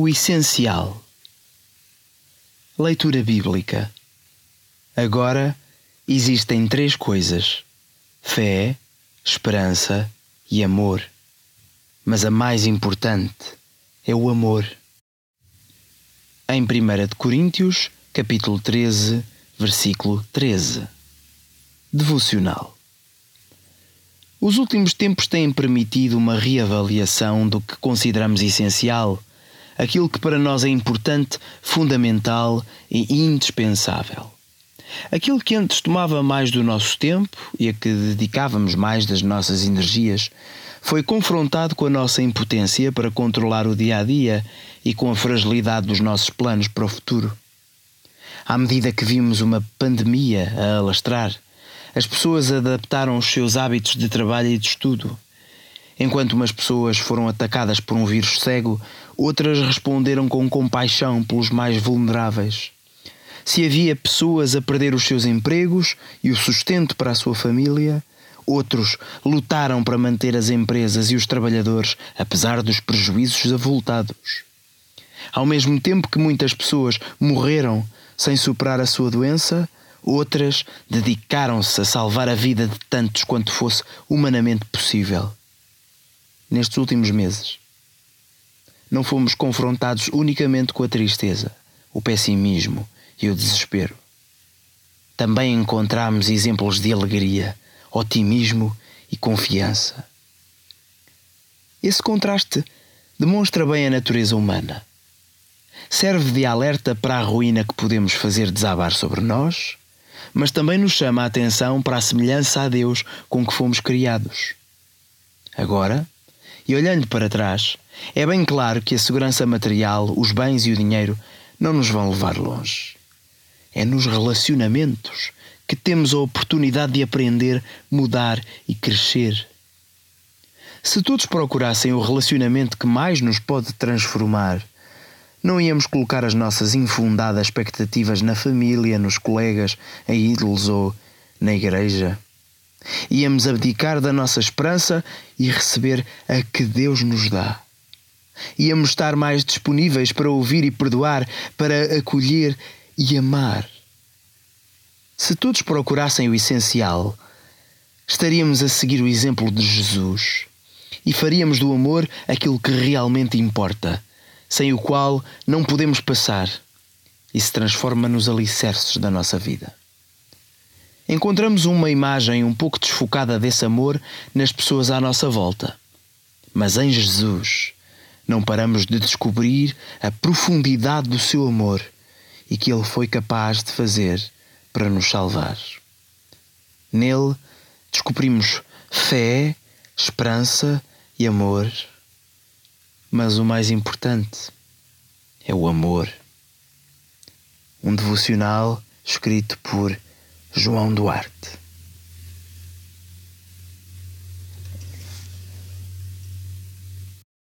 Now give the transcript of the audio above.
O essencial. Leitura bíblica. Agora existem três coisas: fé, esperança e amor. Mas a mais importante é o amor. Em 1 Coríntios, capítulo 13, versículo 13. Devocional. Os últimos tempos têm permitido uma reavaliação do que consideramos essencial, aquilo que para nós é importante, fundamental e indispensável. Aquilo que antes tomava mais do nosso tempo e a que dedicávamos mais das nossas energias foi confrontado com a nossa impotência para controlar o dia a dia e com a fragilidade dos nossos planos para o futuro. À medida que vimos uma pandemia a alastrar, as pessoas adaptaram os seus hábitos de trabalho e de estudo. Enquanto umas pessoas foram atacadas por um vírus cego, outras responderam com compaixão pelos mais vulneráveis. Se havia pessoas a perder os seus empregos e o sustento para a sua família, outros lutaram para manter as empresas e os trabalhadores, apesar dos prejuízos avultados. Ao mesmo tempo que muitas pessoas morreram sem superar a sua doença, Outras dedicaram-se a salvar a vida de tantos quanto fosse humanamente possível. Nestes últimos meses, não fomos confrontados unicamente com a tristeza, o pessimismo e o desespero. Também encontramos exemplos de alegria, otimismo e confiança. Esse contraste demonstra bem a natureza humana. Serve de alerta para a ruína que podemos fazer desabar sobre nós mas também nos chama a atenção para a semelhança a Deus com que fomos criados. Agora, e olhando para trás, é bem claro que a segurança material, os bens e o dinheiro não nos vão levar longe. É nos relacionamentos que temos a oportunidade de aprender, mudar e crescer. Se todos procurassem o relacionamento que mais nos pode transformar, não íamos colocar as nossas infundadas expectativas na família, nos colegas, em ídolos ou na igreja. Íamos abdicar da nossa esperança e receber a que Deus nos dá. Íamos estar mais disponíveis para ouvir e perdoar, para acolher e amar. Se todos procurassem o essencial, estaríamos a seguir o exemplo de Jesus e faríamos do amor aquilo que realmente importa sem o qual não podemos passar e se transforma nos alicerces da nossa vida. Encontramos uma imagem um pouco desfocada desse amor nas pessoas à nossa volta. Mas em Jesus não paramos de descobrir a profundidade do seu amor e que ele foi capaz de fazer para nos salvar. Nele descobrimos fé, esperança e amor mas o mais importante é o amor. Um devocional escrito por João Duarte.